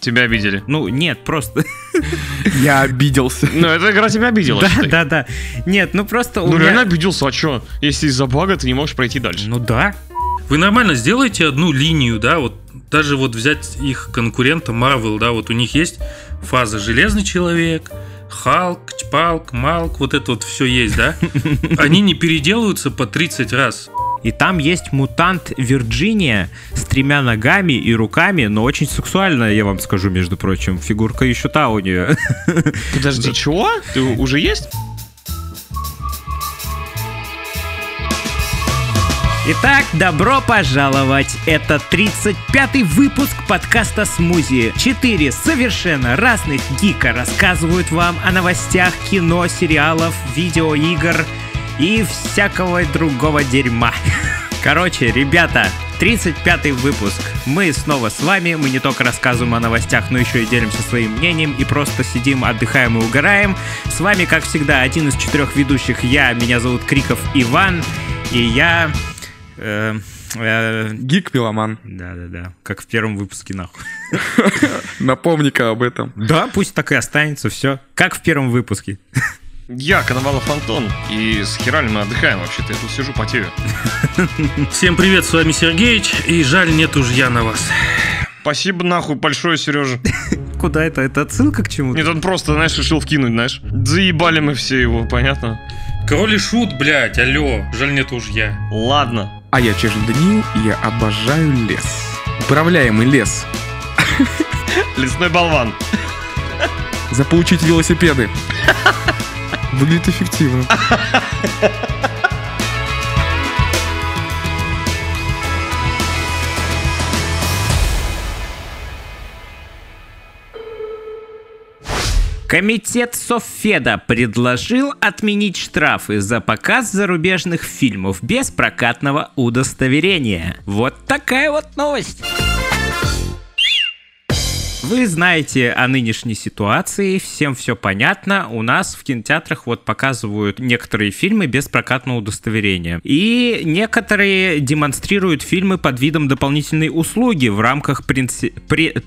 Тебя обидели. Ну, нет, просто... Я обиделся. Ну, эта игра тебя обидела, Да, да, да. Нет, ну просто Ну, реально обиделся, а чё? Если из-за бага ты не можешь пройти дальше. Ну да. Вы нормально сделаете одну линию, да, вот даже вот взять их конкурента Marvel, да, вот у них есть фаза Железный Человек, Халк, Чпалк, Малк, вот это вот все есть, да? Они не переделываются по 30 раз. И там есть мутант Вирджиния с тремя ногами и руками, но очень сексуальная, я вам скажу, между прочим. Фигурка еще та у нее. Подожди, чего? Ты уже есть? Итак, добро пожаловать! Это 35-й выпуск подкаста «Смузи». Четыре совершенно разных гика рассказывают вам о новостях кино, сериалов, видеоигр и всякого другого дерьма. Короче, ребята, 35-й выпуск. Мы снова с вами, мы не только рассказываем о новостях, но еще и делимся своим мнением и просто сидим, отдыхаем и угораем. С вами, как всегда, один из четырех ведущих я, меня зовут Криков Иван, и я... э, э, Гик-меломан. Да-да-да, как в первом выпуске, нахуй. Напомни-ка об этом. Да, пусть так и останется, все. Как в первом выпуске. Я Коновалов Антон, и с херали мы отдыхаем вообще-то. Я тут сижу потею. Всем привет, с вами Сергеич, и жаль, нет уж я на вас. Спасибо нахуй большое, Сережа. Куда это? Это отсылка к чему-то? Нет, он просто, знаешь, решил вкинуть, знаешь. Заебали мы все его, понятно? Король и шут, блядь, алло, жаль, нет уж я. Ладно. А я Чешин Даниил, и я обожаю лес. Управляемый лес. Лесной болван. Заполучить велосипеды. Выглядит эффективно. Комитет Софеда предложил отменить штрафы за показ зарубежных фильмов без прокатного удостоверения. Вот такая вот новость. Вы знаете о нынешней ситуации, всем все понятно. У нас в кинотеатрах вот показывают некоторые фильмы без прокатного удостоверения. И некоторые демонстрируют фильмы под видом дополнительной услуги в рамках принци... пре-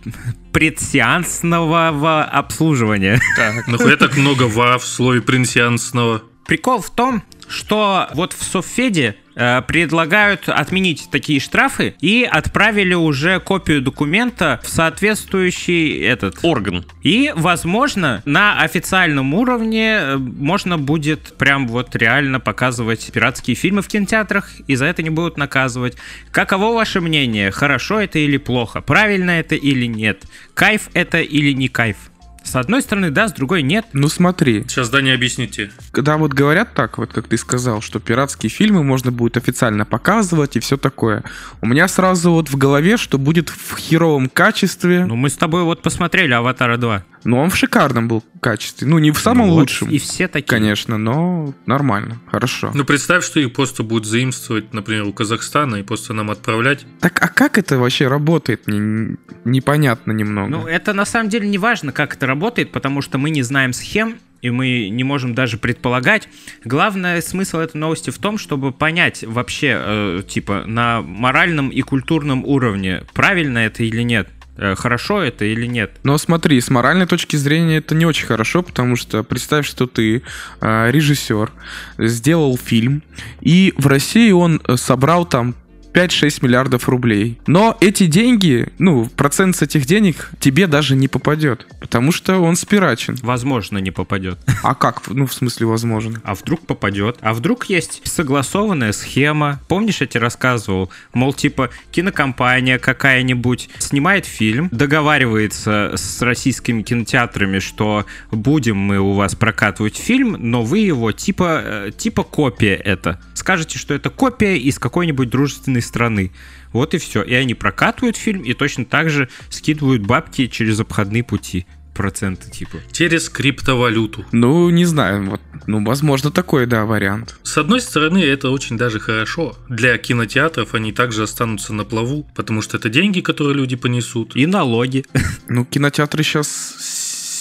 предсеансного обслуживания. Так. Нахуя так много ва в слове принсиансного? Прикол в том, что вот в Софеде предлагают отменить такие штрафы и отправили уже копию документа в соответствующий этот Орган. И, возможно, на официальном уровне э, можно будет прям вот реально показывать пиратские фильмы в кинотеатрах, и за это не будут наказывать. Каково ваше мнение? Хорошо это или плохо? Правильно это или нет? Кайф это или не кайф? С одной стороны, да, с другой нет. Ну смотри, Сейчас, Даня, объясните. когда вот говорят так, вот как ты сказал, что пиратские фильмы можно будет официально показывать и все такое, у меня сразу вот в голове, что будет в херовом качестве, Ну, мы с тобой вот посмотрели «Аватара 2». но он в шикарном был качестве. Ну, не в самом Ну вот, лучшем, И все такие. конечно, но нормально, хорошо. Ну, представь, что их просто будут заимствовать, например, у Казахстана и просто нам отправлять. Так, а как это вообще работает? Мне непонятно немного. Ну, это на самом деле не важно, как это работает, потому что мы не знаем схем, и мы не можем даже предполагать. Главный смысл этой новости в том, чтобы понять вообще, э, типа, на моральном и культурном уровне, правильно это или нет, хорошо это или нет. Но смотри, с моральной точки зрения это не очень хорошо, потому что представь, что ты э, режиссер, сделал фильм, и в России он э, собрал там 5-6 миллиардов рублей. Но эти деньги, ну, процент с этих денег тебе даже не попадет, потому что он спирачен. Возможно, не попадет. А как? Ну, в смысле, возможно. А вдруг попадет? А вдруг есть согласованная схема? Помнишь, я тебе рассказывал? Мол, типа, кинокомпания какая-нибудь снимает фильм, договаривается с российскими кинотеатрами, что будем мы у вас прокатывать фильм, но вы его типа, э, типа копия это. Скажете, что это копия из какой-нибудь дружественной страны. Вот и все. И они прокатывают фильм и точно так же скидывают бабки через обходные пути. Проценты типа. Через криптовалюту. Ну, не знаю, вот, ну, возможно, такой, да, вариант. С одной стороны, это очень даже хорошо. Для кинотеатров они также останутся на плаву, потому что это деньги, которые люди понесут. И налоги. Ну, кинотеатры сейчас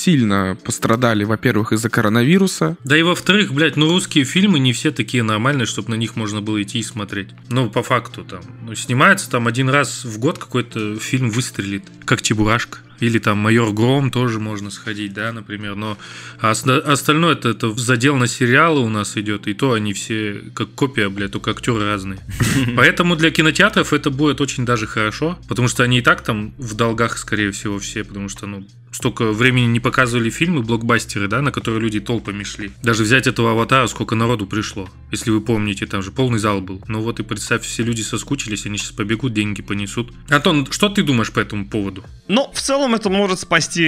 сильно пострадали, во-первых, из-за коронавируса. Да и во-вторых, блядь, ну русские фильмы не все такие нормальные, чтобы на них можно было идти и смотреть. Ну, по факту там. Ну, снимается там один раз в год какой-то фильм выстрелит, как Чебурашка. Или там «Майор Гром» тоже можно сходить, да, например. Но оста- остальное это, это задел на сериалы у нас идет, и то они все как копия, блядь, только актеры разные. Поэтому для кинотеатров это будет очень даже хорошо, потому что они и так там в долгах, скорее всего, все, потому что, ну, столько времени не показывали фильмы, блокбастеры, да, на которые люди толпами шли. Даже взять этого аватара, сколько народу пришло. Если вы помните, там же полный зал был. Ну вот и представь, все люди соскучились, они сейчас побегут, деньги понесут. Антон, что ты думаешь по этому поводу? Ну, в целом это может спасти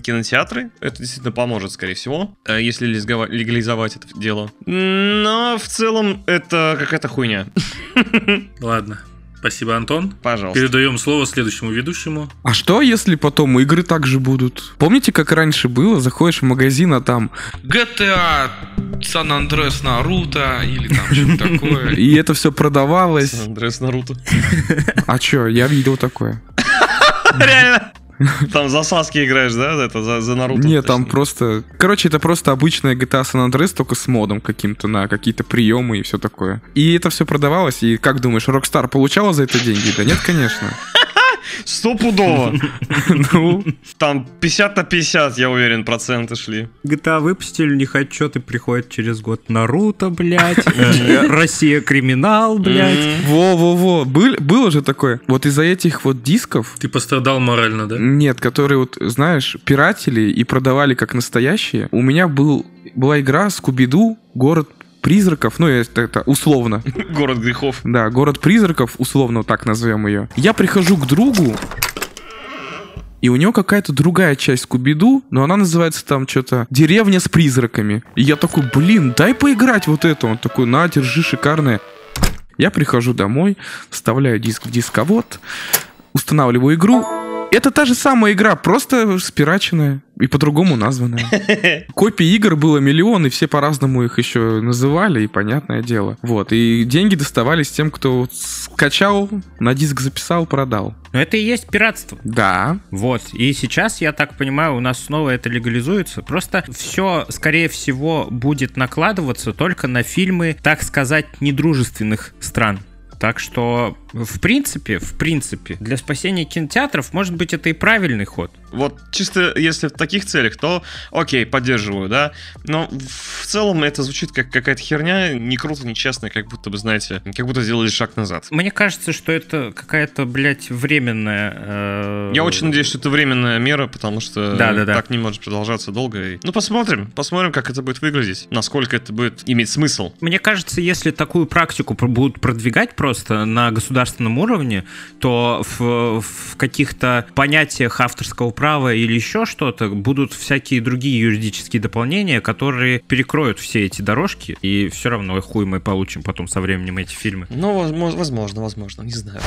кинотеатры. Это действительно поможет, скорее всего, э, если легализова- легализовать это дело. Но в целом это какая-то хуйня. Ладно. Спасибо, Антон. Пожалуйста. Передаем слово следующему ведущему. А что, если потом игры также будут? Помните, как раньше было? Заходишь в магазин, а там GTA, San Andreas, Наруто или там что-то такое. И это все продавалось. Андрес Наруто. А чё, я видел такое. Реально. Там за Саски играешь, да? Это за, за Наруто. Нет, там просто... Короче, это просто обычная GTA San Andreas, только с модом каким-то на какие-то приемы и все такое. И это все продавалось, и как думаешь, Rockstar получала за это деньги? Да нет, конечно. Стопудово. Ну, Там 50 на 50, я уверен, проценты шли. GTA выпустили, не хочу, ты приходит через год Наруто, блядь, э, Россия криминал, блядь. Во-во-во, был, было же такое. Вот из-за этих вот дисков, Ты пострадал морально, да? нет, которые вот, знаешь, пиратели и продавали как настоящие, у меня был, была игра Скуби-Ду, город призраков, ну, это, это условно. Город грехов. Да, город призраков, условно так назовем ее. Я прихожу к другу, и у него какая-то другая часть Скуби-Ду, но она называется там что-то «Деревня с призраками». И я такой, блин, дай поиграть вот это. Он такой, на, держи, шикарное. Я прихожу домой, вставляю диск в дисковод, устанавливаю игру. Это та же самая игра, просто спираченная и по-другому названная. Копий игр было миллион, и все по-разному их еще называли, и понятное дело. Вот, и деньги доставались тем, кто скачал, на диск записал, продал. Но это и есть пиратство. Да, Вот. И сейчас, я так понимаю, у нас снова это легализуется. Просто все, скорее всего, будет накладываться только на фильмы, так сказать, недружественных стран. Так что, в принципе, в принципе, для спасения кинотеатров, может быть, это и правильный ход. Вот чисто если в таких целях, то окей, поддерживаю, да. Но в целом это звучит как какая-то херня, не круто, нечестно, как будто бы, знаете, как будто сделали шаг назад. Мне кажется, что это какая-то, блядь, временная... э, Я очень надеюсь, что это временная мера, потому что так не может продолжаться долго. И- Ну, посмотрим, посмотрим, как это будет выглядеть, насколько это будет иметь смысл. Мне кажется, если такую практику пр- будут продвигать просто на государственном уровне, то в, в каких-то понятиях авторского права или еще что-то будут всякие другие юридические дополнения, которые перекроют все эти дорожки, и все равно хуй мы получим потом со временем эти фильмы. Ну, возможно, возможно, возможно, не знаю.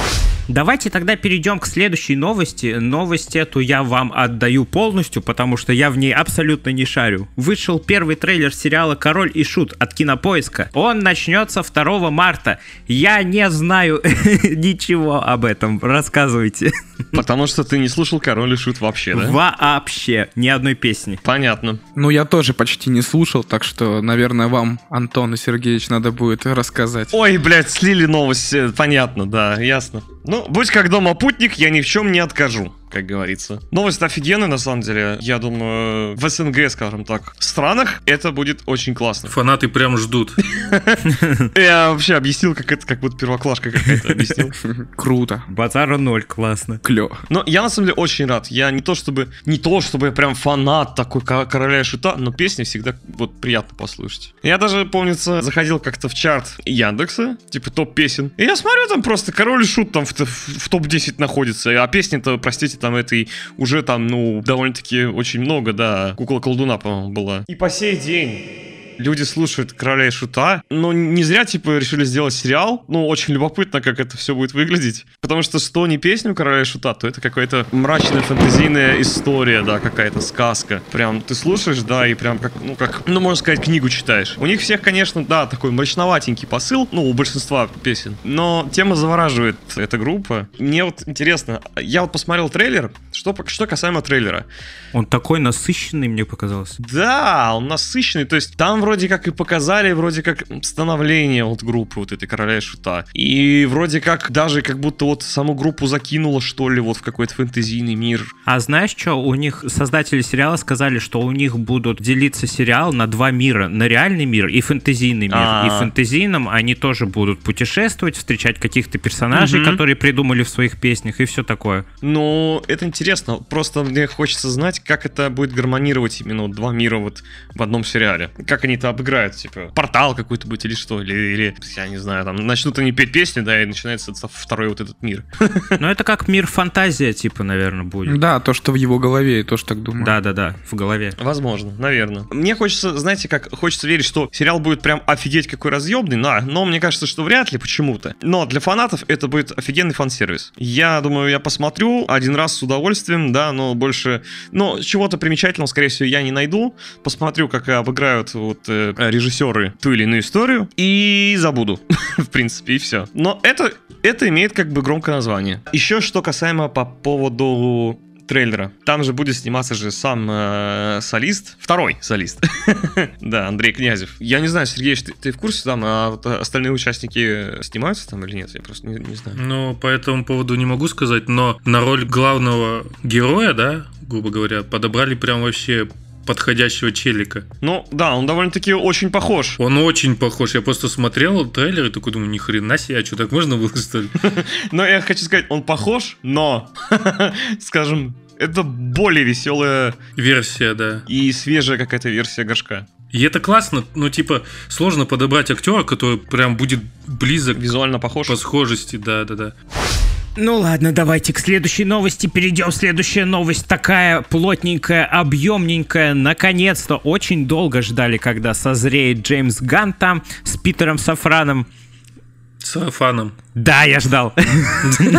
Давайте тогда перейдем к следующей новости. Новость эту я вам отдаю полностью, потому что я в ней абсолютно не шарю. Вышел первый трейлер сериала «Король и Шут» от Кинопоиска. Он начнется 2 марта. Я не знаю ничего об этом. Рассказывайте. Потому что ты не слушал Король и Шут вообще, да? Вообще ни одной песни. Понятно. ну я тоже почти не слушал, так что, наверное, вам, Антон и Сергеевич, надо будет рассказать. Ой, блядь, слили новость, понятно, да, ясно. Ну, будь как дома путник, я ни в чем не откажу, как говорится. Новость офигенная, на самом деле. Я думаю, в СНГ, скажем так, странах это будет очень классно. Фанаты прям ждут. Я вообще объяснил, как это, как будто первоклашка какая-то объяснил. Круто, Базара ноль, классно. клево. Но я на самом деле очень рад. Я не то чтобы, не то чтобы я прям фанат такой ко- короля и шута, но песни всегда вот приятно послушать. Я даже, помнится, заходил как-то в чарт Яндекса, типа топ песен. И я смотрю, там просто король и шут там в топ-10 находится. А песни-то, простите, там этой уже там, ну, довольно-таки очень много, да. Кукла колдуна, по-моему, была. И по сей день люди слушают Короля и Шута, но не зря, типа, решили сделать сериал. Ну, очень любопытно, как это все будет выглядеть. Потому что что не песню Короля и Шута, то это какая-то мрачная фэнтезийная история, да, какая-то сказка. Прям ты слушаешь, да, и прям как, ну, как, ну, можно сказать, книгу читаешь. У них всех, конечно, да, такой мрачноватенький посыл, ну, у большинства песен. Но тема завораживает эта группа. Мне вот интересно, я вот посмотрел трейлер, что, что касаемо трейлера. Он такой насыщенный, мне показалось. Да, он насыщенный. То есть там вроде как и показали, вроде как становление вот группы вот этой Короля и Шута. И вроде как даже как будто вот саму группу закинуло, что ли, вот в какой-то фэнтезийный мир. А знаешь что, у них создатели сериала сказали, что у них будут делиться сериал на два мира, на реальный мир и фэнтезийный мир. А. И в фэнтезийном они тоже будут путешествовать, встречать каких-то персонажей, Мгм. которые придумали в своих песнях и все такое. Ну, это интересно. Просто мне хочется знать, как это будет гармонировать именно вот два мира вот в одном сериале. Как они это обыграют, типа, портал какой-то будет или что, или, или, я не знаю, там, начнут они петь песни, да, и начинается второй вот этот мир. Но это как мир фантазия, типа, наверное, будет. Да, то, что в его голове, я тоже так думаю. Да-да-да, в голове. Возможно, наверное. Мне хочется, знаете, как хочется верить, что сериал будет прям офигеть какой разъемный, да, но мне кажется, что вряд ли почему-то. Но для фанатов это будет офигенный фан-сервис. Я думаю, я посмотрю один раз с удовольствием, да, но больше, но чего-то примечательного, скорее всего, я не найду. Посмотрю, как обыграют вот режиссеры ту или иную историю и забуду, в принципе, и все. Но это, это имеет как бы громкое название. Еще что касаемо по поводу трейлера. Там же будет сниматься же сам э, солист, второй солист. да, Андрей Князев. Я не знаю, Сергей, ты, в курсе там, а остальные участники снимаются там или нет? Я просто не, не знаю. Ну, по этому поводу не могу сказать, но на роль главного героя, да, грубо говоря, подобрали прям вообще подходящего челика. Ну, да, он довольно-таки очень похож. Он очень похож. Я просто смотрел трейлер и такой думаю, ни хрена себе, а что, так можно было, что ли? Но я хочу сказать, он похож, но, скажем, это более веселая Версия, да. и свежая какая-то версия горшка. И это классно, ну, типа, сложно подобрать актера, который прям будет близок Визуально похож. по схожести, да-да-да. Ну ладно, давайте к следующей новости перейдем. Следующая новость такая плотненькая, объемненькая. Наконец-то очень долго ждали, когда созреет Джеймс Ганн там с Питером Сафраном. С сарафаном. Да, я ждал.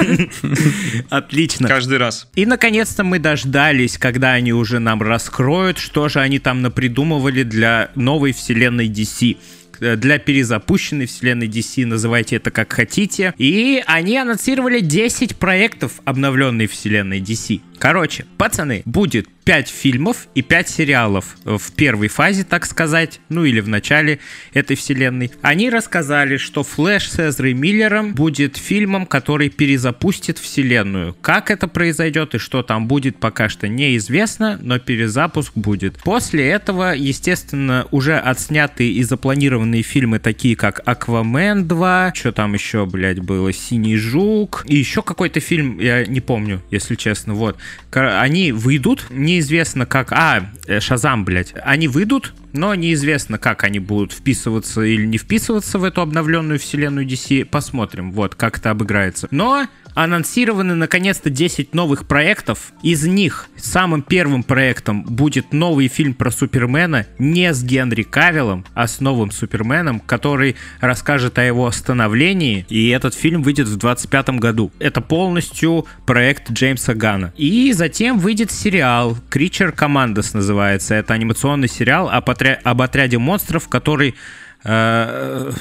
Отлично. Каждый раз. И наконец-то мы дождались, когда они уже нам раскроют, что же они там напридумывали для новой вселенной DC для перезапущенной вселенной DC, называйте это как хотите. И они анонсировали 10 проектов обновленной вселенной DC. Короче, пацаны, будет 5 фильмов и 5 сериалов в первой фазе, так сказать, ну или в начале этой вселенной. Они рассказали, что Флэш с Эзрой Миллером будет фильмом, который перезапустит вселенную. Как это произойдет и что там будет, пока что неизвестно, но перезапуск будет. После этого, естественно, уже отснятые и запланированные фильмы, такие как Аквамен 2, что там еще, блядь, было, Синий Жук, и еще какой-то фильм, я не помню, если честно, вот. Они выйдут, неизвестно как... А, э, Шазам, блядь. Они выйдут, но неизвестно, как они будут вписываться или не вписываться в эту обновленную вселенную DC. Посмотрим, вот, как это обыграется. Но анонсированы наконец-то 10 новых проектов. Из них самым первым проектом будет новый фильм про Супермена не с Генри Кавиллом, а с новым Суперменом, который расскажет о его становлении. И этот фильм выйдет в 25 году. Это полностью проект Джеймса Гана. И затем выйдет сериал Creature Commandos называется. Это анимационный сериал об, отря- об отряде монстров, который... Все,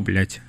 блядь.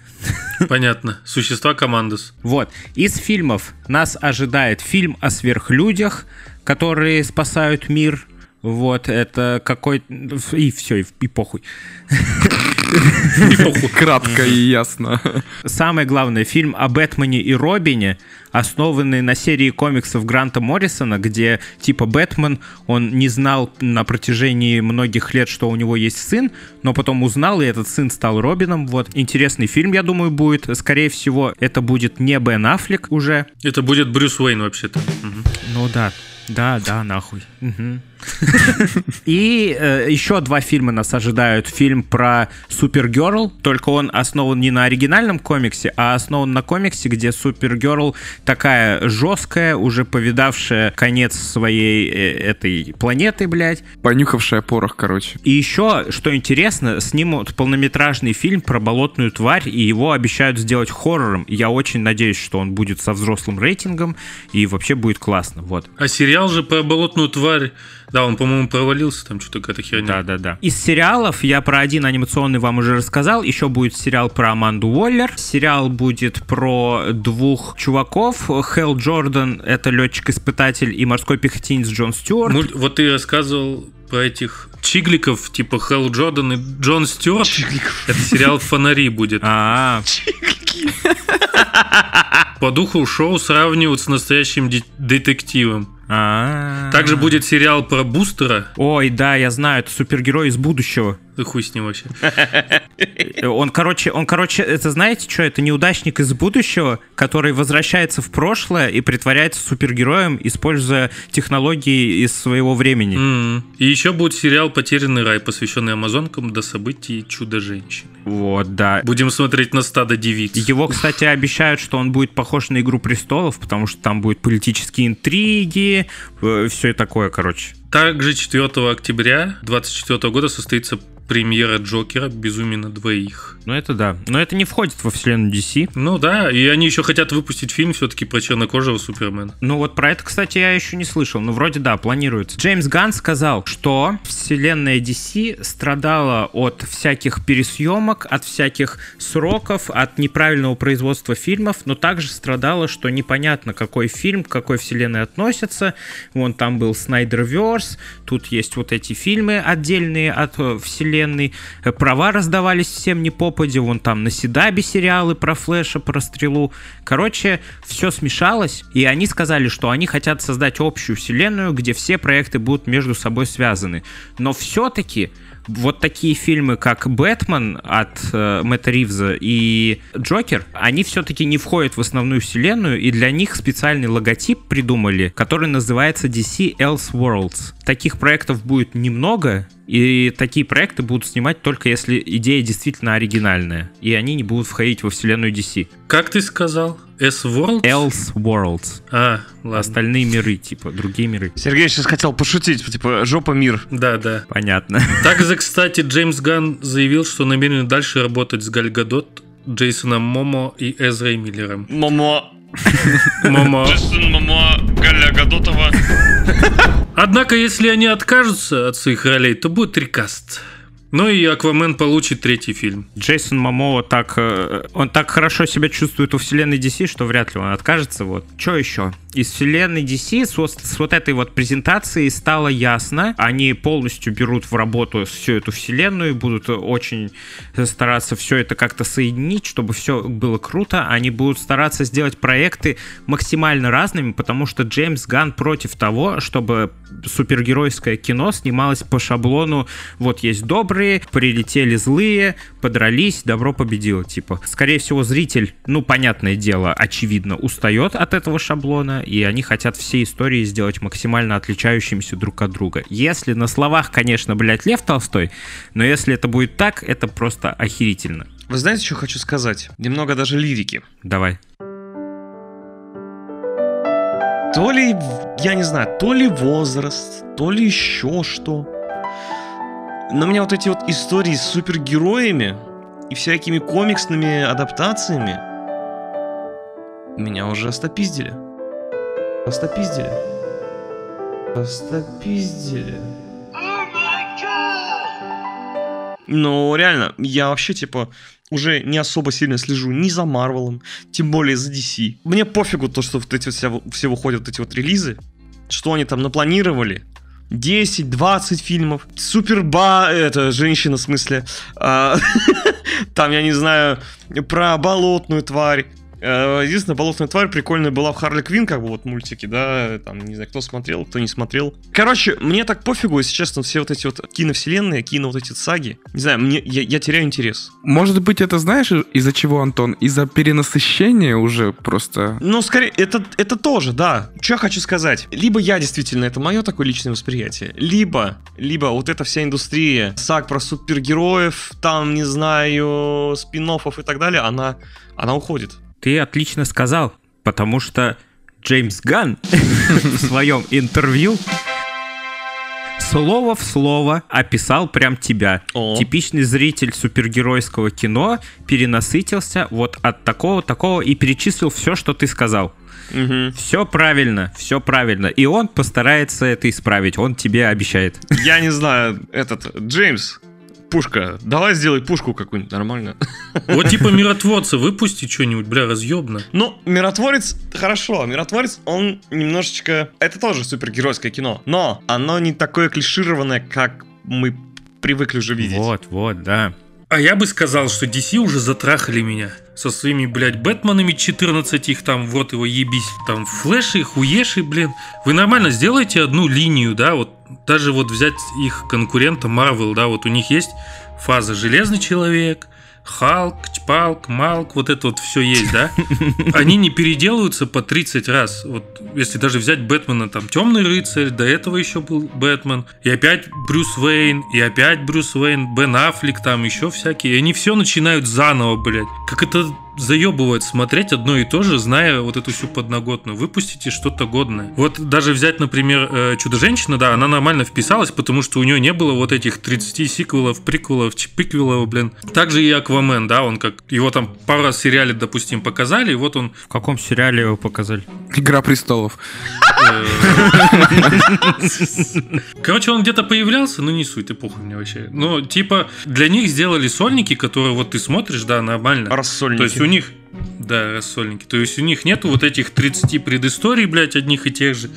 Понятно. Существа Командос. Вот. Из фильмов нас ожидает фильм о сверхлюдях, которые спасают мир. Вот, это какой... И все, и, и похуй. Кратко и ясно. Самое главное, фильм о Бэтмене и Робине, основанный на серии комиксов Гранта Моррисона, где типа Бэтмен, он не знал на протяжении многих лет, что у него есть сын, но потом узнал, и этот сын стал Робином. Вот, интересный фильм, я думаю, будет. Скорее всего, это будет не Бен Аффлек уже. Это будет Брюс Уэйн вообще-то. Ну да, да, да, нахуй. Мгм. И э, еще два фильма нас ожидают. Фильм про Супергерл, только он основан не на оригинальном комиксе, а основан на комиксе, где Супергерл такая жесткая, уже повидавшая конец своей э, этой планеты, блядь. Понюхавшая порох, короче. И еще, что интересно, снимут полнометражный фильм про болотную тварь, и его обещают сделать хоррором. Я очень надеюсь, что он будет со взрослым рейтингом, и вообще будет классно, вот. А сериал сериал же про болотную тварь. Да, он, по-моему, провалился, там что-то какая-то херня. Да, да, да. Из сериалов я про один анимационный вам уже рассказал. Еще будет сериал про Аманду Уоллер. Сериал будет про двух чуваков. Хелл Джордан — это летчик-испытатель, и морской пехотинец Джон Стюарт. Муль- Вот ты рассказывал про этих чигликов, типа Хелл Джордан и Джон Стюарт. Это сериал «Фонари» будет. А, По духу шоу сравнивают с настоящим де- детективом. А. Также будет сериал про Бустера. Ой, да, я знаю, это супергерой из будущего. Да хуй с ним вообще. Он, короче, он, короче, это знаете что? Это неудачник из будущего, который возвращается в прошлое и притворяется супергероем, используя технологии из своего времени. М. И еще будет сериал «Потерянный рай», посвященный амазонкам до событий Чудо-женщины. Вот, да. Будем смотреть на стадо девиц. Его, кстати, обещают, что он будет похож на «Игру престолов», потому что там будут политические интриги, все такое, короче. Также 4 октября 2024 года состоится премьера Джокера «Безумие на двоих». Ну это да. Но это не входит во вселенную DC. Ну да, и они еще хотят выпустить фильм все-таки про чернокожего Супермена. Ну вот про это, кстати, я еще не слышал. Ну вроде да, планируется. Джеймс Ганн сказал, что вселенная DC страдала от всяких пересъемок, от всяких сроков, от неправильного производства фильмов, но также страдала, что непонятно, какой фильм к какой вселенной относится. Вон там был Снайдерверс, тут есть вот эти фильмы отдельные от э, вселенной. Э, Права раздавались всем не попади, вон там на Седабе сериалы про Флэша, про Стрелу. Короче, все смешалось, и они сказали, что они хотят создать общую вселенную, где все проекты будут между собой связаны. Но все-таки вот такие фильмы, как «Бэтмен» от э, Мэтта Ривза и «Джокер», они все-таки не входят в основную вселенную, и для них специальный логотип придумали, который называется DC Elseworlds. Таких проектов будет немного, и такие проекты будут снимать только если идея действительно оригинальная, и они не будут входить во вселенную DC. Как ты сказал? S-World? Elseworlds. А, ладно. Остальные миры, типа, другие миры. Сергей сейчас хотел пошутить, типа, жопа мир. Да, да. Понятно. Также, кстати, Джеймс Ганн заявил, что намерен дальше работать с Галь Гадот, Джейсоном Момо и Эзрой Миллером. Мамо. Момо. Джейсон Мамо Галя Гадотова. Однако, если они откажутся от своих ролей, то будет рекаст. Ну и Аквамен получит третий фильм. Джейсон Мамоа так, э, он так хорошо себя чувствует у вселенной DC, что вряд ли он откажется. Вот. Что еще? Из вселенной DC с с вот этой вот презентацией стало ясно. Они полностью берут в работу всю эту вселенную, будут очень стараться все это как-то соединить, чтобы все было круто. Они будут стараться сделать проекты максимально разными, потому что Джеймс Ган против того, чтобы супергеройское кино снималось по шаблону вот есть добрые, прилетели злые, подрались, добро победило, типа. Скорее всего, зритель, ну, понятное дело, очевидно, устает от этого шаблона, и они хотят все истории сделать максимально отличающимися друг от друга. Если на словах, конечно, блядь, Лев Толстой, но если это будет так, это просто охерительно. Вы знаете, что хочу сказать? Немного даже лирики. Давай. То ли, я не знаю, то ли возраст, то ли еще что. Но меня вот эти вот истории с супергероями и всякими комиксными адаптациями меня уже остопиздили. Остопиздили. Остопиздили. Ну, реально, я вообще, типа, уже не особо сильно слежу ни за Марвелом, тем более за DC. Мне пофигу то, что вот эти вот все выходят вот эти вот релизы, что они там напланировали. 10-20 фильмов. Суперба, это женщина в смысле. А, Там, я не знаю, про болотную тварь. Э, Единственная болотная тварь прикольная была в Харли Квин, как бы вот мультики, да, там, не знаю, кто смотрел, кто не смотрел. Короче, мне так пофигу, если честно, все вот эти вот киновселенные, кино вот эти саги. Не знаю, мне, я, я теряю интерес. Может быть, это знаешь, из-за чего, Антон? Из-за перенасыщения уже просто... Ну, скорее, это, это тоже, да. Что я хочу сказать? Либо я действительно, это мое такое личное восприятие, либо, либо вот эта вся индустрия саг про супергероев, там, не знаю, спин и так далее, она, она уходит. Ты отлично сказал, потому что Джеймс Ган в своем интервью слово в слово описал прям тебя. О. Типичный зритель супергеройского кино перенасытился вот от такого, такого и перечислил все, что ты сказал. Мгм. Все правильно, все правильно. И он постарается это исправить, он тебе обещает. Я не знаю, этот, Джеймс, пушка, давай сделай пушку какую-нибудь нормальную. Вот типа миротворца выпусти что-нибудь, бля, разъебно. Ну, Миротворец, хорошо, Миротворец, он немножечко... Это тоже супергеройское кино, но оно не такое клишированное, как мы привыкли уже видеть. Вот, вот, да. А я бы сказал, что DC уже затрахали меня. Со своими, блядь, Бэтменами 14, их там, вот его ебись. Там флеши, хуеши, блин. Вы нормально сделайте одну линию, да, вот даже вот взять их конкурента Marvel, да, вот у них есть фаза Железный Человек, Халк, Чпалк, Малк, вот это вот все есть, да? Они не переделываются по 30 раз. Вот если даже взять Бэтмена, там Темный рыцарь, до этого еще был Бэтмен, и опять Брюс Уэйн, и опять Брюс Уэйн, Бен Аффлек, там еще всякие. И они все начинают заново, блядь. Как это заебывает смотреть одно и то же, зная вот эту всю подноготную. Выпустите что-то годное. Вот даже взять, например, э, Чудо-женщина, да, она нормально вписалась, потому что у нее не было вот этих 30 сиквелов, приквелов, чпиквелов, блин. Также и Аквамен, да, он как... Его там пару раз в сериале, допустим, показали, и вот он В каком сериале его показали? Игра престолов. Короче, он где-то появлялся, но не суть, эпоха мне вообще. Но, типа, для них сделали сольники, которые вот ты смотришь, да, нормально. Рассольники. То есть у них, да, рассольники. То есть у них нету вот этих 30 предысторий, блядь, одних и тех же.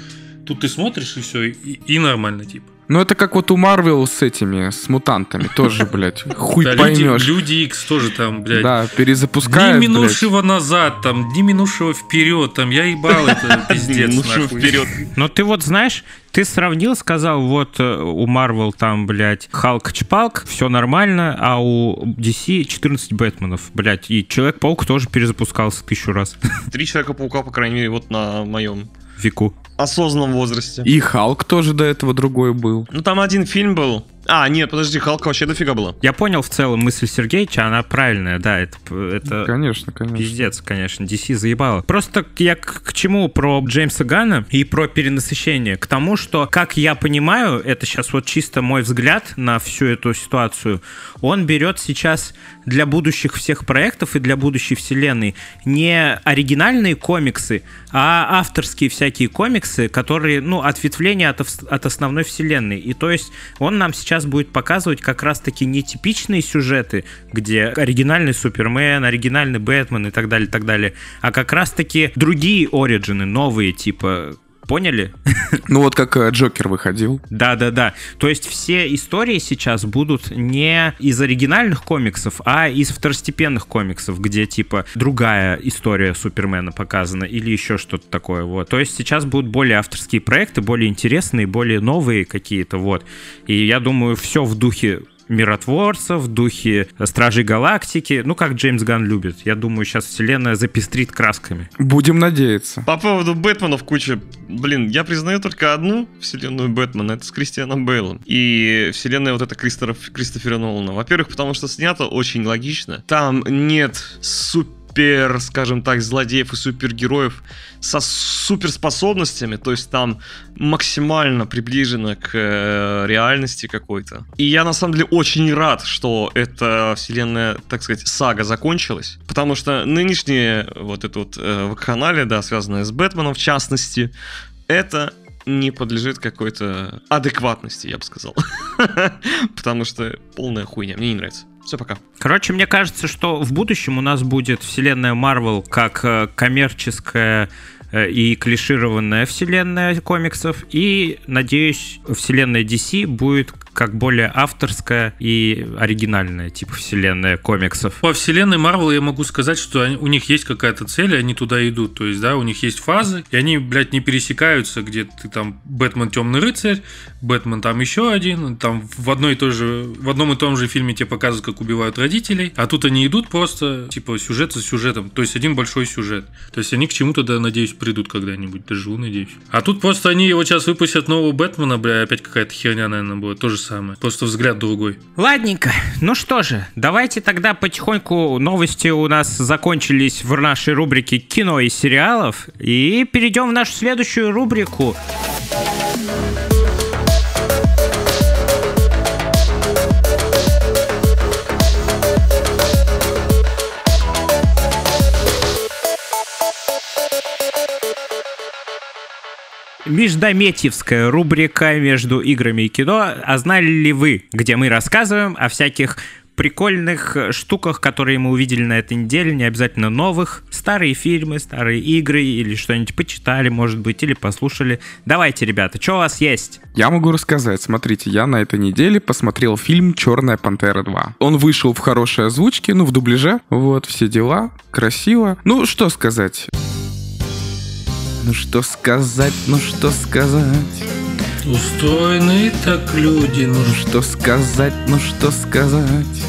Тут ты смотришь и все, и, и нормально, типа. Ну, это как вот у Марвел с этими, с мутантами. Тоже, блядь, хуй Да, люди, поймешь. люди X тоже там, блядь. Да, Дни перезапускают, блядь. минувшего назад, там, дни минувшего вперед, там, я ебал это, пиздец, Ну нахуй. вперед. Но ты вот знаешь, ты сравнил, сказал, вот э, у Marvel там, блядь, Халк Чпалк, все нормально, а у DC 14 Бэтменов, блядь, и Человек-паук тоже перезапускался тысячу раз Три Человека-паука, по крайней мере, вот на моем веку. Осознанном возрасте. И Халк тоже до этого другой был. Ну, там один фильм был. А, нет, подожди, Халка вообще дофига было. Я понял в целом мысль Сергеича, она правильная, да, это, это Конечно, конечно. Пиздец, конечно, DC заебало. Просто я к, к чему про Джеймса Гана и про перенасыщение? К тому, что, как я понимаю, это сейчас вот чисто мой взгляд на всю эту ситуацию, он берет сейчас для будущих всех проектов и для будущей вселенной не оригинальные комиксы, а авторские всякие комиксы, которые, ну, ответвления от, от основной вселенной. И то есть он нам сейчас будет показывать как раз-таки нетипичные сюжеты, где оригинальный Супермен, оригинальный Бэтмен и так далее, так далее, а как раз-таки другие оригины, новые, типа Поняли? Ну вот как э, Джокер выходил. Да-да-да. То есть все истории сейчас будут не из оригинальных комиксов, а из второстепенных комиксов, где типа другая история Супермена показана или еще что-то такое. Вот. То есть сейчас будут более авторские проекты, более интересные, более новые какие-то. Вот. И я думаю, все в духе миротворца, в духе Стражей Галактики, ну, как Джеймс Ган любит. Я думаю, сейчас вселенная запестрит красками. Будем надеяться. По поводу Бэтменов куча... Блин, я признаю только одну вселенную Бэтмена, это с Кристианом Бейлом. И вселенная вот эта Кристофера, Кристофера Нолана. Во-первых, потому что снято очень логично. Там нет супер, скажем так, злодеев и супергероев со суперспособностями, то есть там максимально приближено к э, реальности какой-то. И я на самом деле очень рад, что эта вселенная, так сказать, сага закончилась, потому что нынешние вот это вот э, вакханалия, да, связанная с Бэтменом в частности, это не подлежит какой-то адекватности, я бы сказал. Потому что полная хуйня, мне не нравится. Все, пока. Короче, мне кажется, что в будущем у нас будет вселенная Marvel как э, коммерческая э, и клишированная вселенная комиксов, и, надеюсь, вселенная DC будет как более авторская и оригинальная, типа вселенная комиксов. По вселенной Марвел я могу сказать, что они- у них есть какая-то цель, и они туда идут. То есть, да, у них есть фазы, и они, блядь, не пересекаются, где ты там Бэтмен Темный рыцарь, Бэтмен там еще один, там в одной и той же, в одном и том же фильме тебе показывают, как убивают родителей, а тут они идут просто, типа, сюжет за сюжетом, то есть один большой сюжет. То есть они к чему-то, да, надеюсь, придут когда-нибудь, доживу, надеюсь. А тут просто они вот сейчас выпустят нового Бэтмена, бля, опять какая-то херня, наверное, будет, то же самое. Просто взгляд другой. Ладненько. Ну что же, давайте тогда потихоньку новости у нас закончились в нашей рубрике кино и сериалов. И перейдем в нашу следующую рубрику. Междометьевская рубрика между играми и кино. А знали ли вы, где мы рассказываем о всяких прикольных штуках, которые мы увидели на этой неделе, не обязательно новых, старые фильмы, старые игры или что-нибудь почитали, может быть, или послушали. Давайте, ребята, что у вас есть? Я могу рассказать. Смотрите, я на этой неделе посмотрел фильм «Черная пантера 2». Он вышел в хорошей озвучке, ну, в дубляже. Вот, все дела. Красиво. Ну, что сказать? Ну, что сказать? Ну, что сказать? Устойные так люди, ну Ну, что сказать? Ну, что сказать?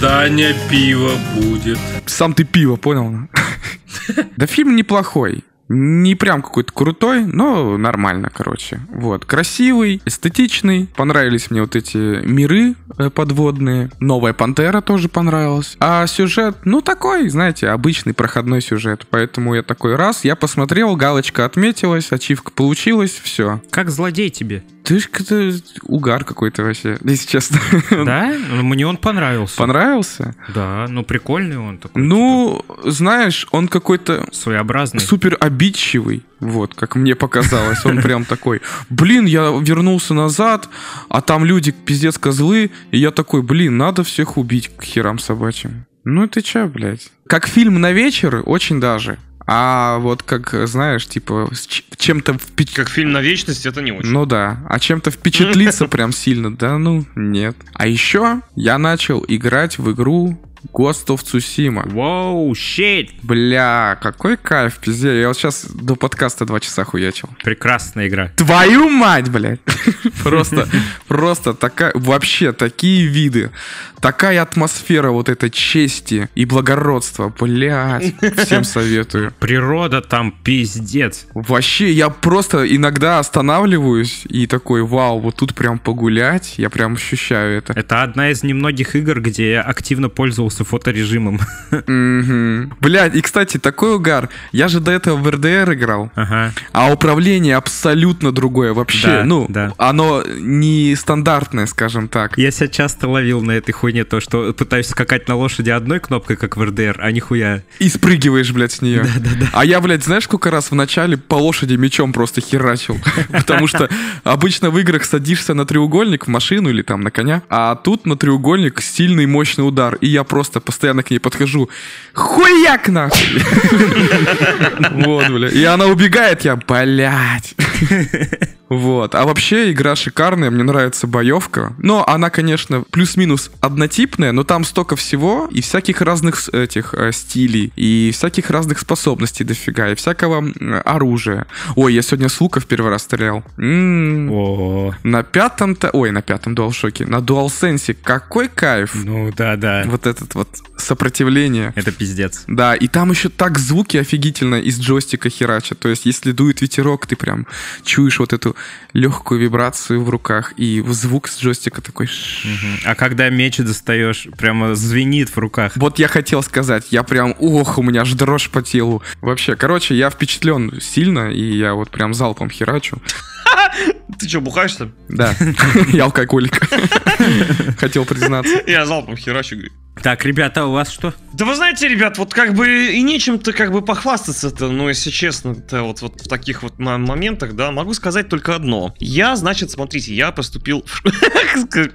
Даня пиво будет. Сам ты пиво, понял? Да фильм неплохой. Не прям какой-то крутой, но нормально, короче. Вот, красивый, эстетичный. Понравились мне вот эти миры э, подводные. Новая Пантера тоже понравилась. А сюжет, ну такой, знаете, обычный проходной сюжет. Поэтому я такой раз, я посмотрел, галочка отметилась, ачивка получилась, все. Как злодей тебе? Ты ж какой-то угар какой-то вообще, если честно. Да? Ну, Мне он понравился. Понравился? Да, ну прикольный он такой. Ну, знаешь, он какой-то типа, своеобразный. супер обидчивый, вот, как мне показалось. Он прям такой, блин, я вернулся назад, а там люди пиздец козлы, и я такой, блин, надо всех убить к херам собачьим. Ну ты чё, блядь? Как фильм на вечер, очень даже. А вот как, знаешь, типа, чем-то впечатлиться... Как фильм на вечность, это не очень. Ну да, а чем-то впечатлиться прям сильно, да ну, нет. А еще я начал играть в игру Ghost of Tsushima. Воу, щит! Бля, какой кайф, пиздец. Я вот сейчас до подкаста два часа хуячил. Прекрасная игра. Твою мать, блядь! Просто, просто такая, вообще такие виды, такая атмосфера вот этой чести и благородства, блядь. Всем советую. Природа там пиздец. Вообще, я просто иногда останавливаюсь и такой, вау, вот тут прям погулять, я прям ощущаю это. Это одна из немногих игр, где я активно пользовался фоторежимом. Блядь, и, кстати, такой угар. Я же до этого в РДР играл. А управление абсолютно другое вообще. Ну, оно не стандартное, скажем так. Я себя часто ловил на этой хуйне, то, что пытаюсь скакать на лошади одной кнопкой, как в РДР, а нихуя. И спрыгиваешь, блядь, с нее. А я, блядь, знаешь, сколько раз в начале по лошади мечом просто херачил? Потому что обычно в играх садишься на треугольник в машину или там на коня, а тут на треугольник сильный мощный удар. И я просто постоянно к ней подхожу. Хуяк нахуй! Вот, бля. И она убегает, я, блядь. Вот. А вообще игра шикарная, мне нравится боевка. Но она, конечно, плюс-минус однотипная, но там столько всего и всяких разных этих э, стилей, и всяких разных способностей дофига, и всякого м, оружия. Ой, я сегодня с лука в первый раз стрелял. М, О, На пятом-то... Ой, на пятом DualShock. На DualSense какой кайф. ну да-да. Вот этот вот сопротивление. Это пиздец. Да, и там еще так звуки офигительно из джойстика херачат. То есть, если дует ветерок, ты прям чуешь вот эту легкую вибрацию в руках, и звук с джойстика такой... А когда меч достаешь, прямо звенит в руках. Вот я хотел сказать, я прям, ох, у меня аж дрожь по телу. Вообще, короче, я впечатлен сильно, и я вот прям залпом херачу. Ты что, бухаешь там? Да, я алкоголик. Хотел признаться. Я залпом херачу, говорю. Так, ребята, у вас что? Да вы знаете, ребят, вот как бы и нечем-то как бы похвастаться-то, ну, если честно, то вот, вот в таких вот мо- моментах, да, могу сказать только одно. Я, значит, смотрите, я поступил,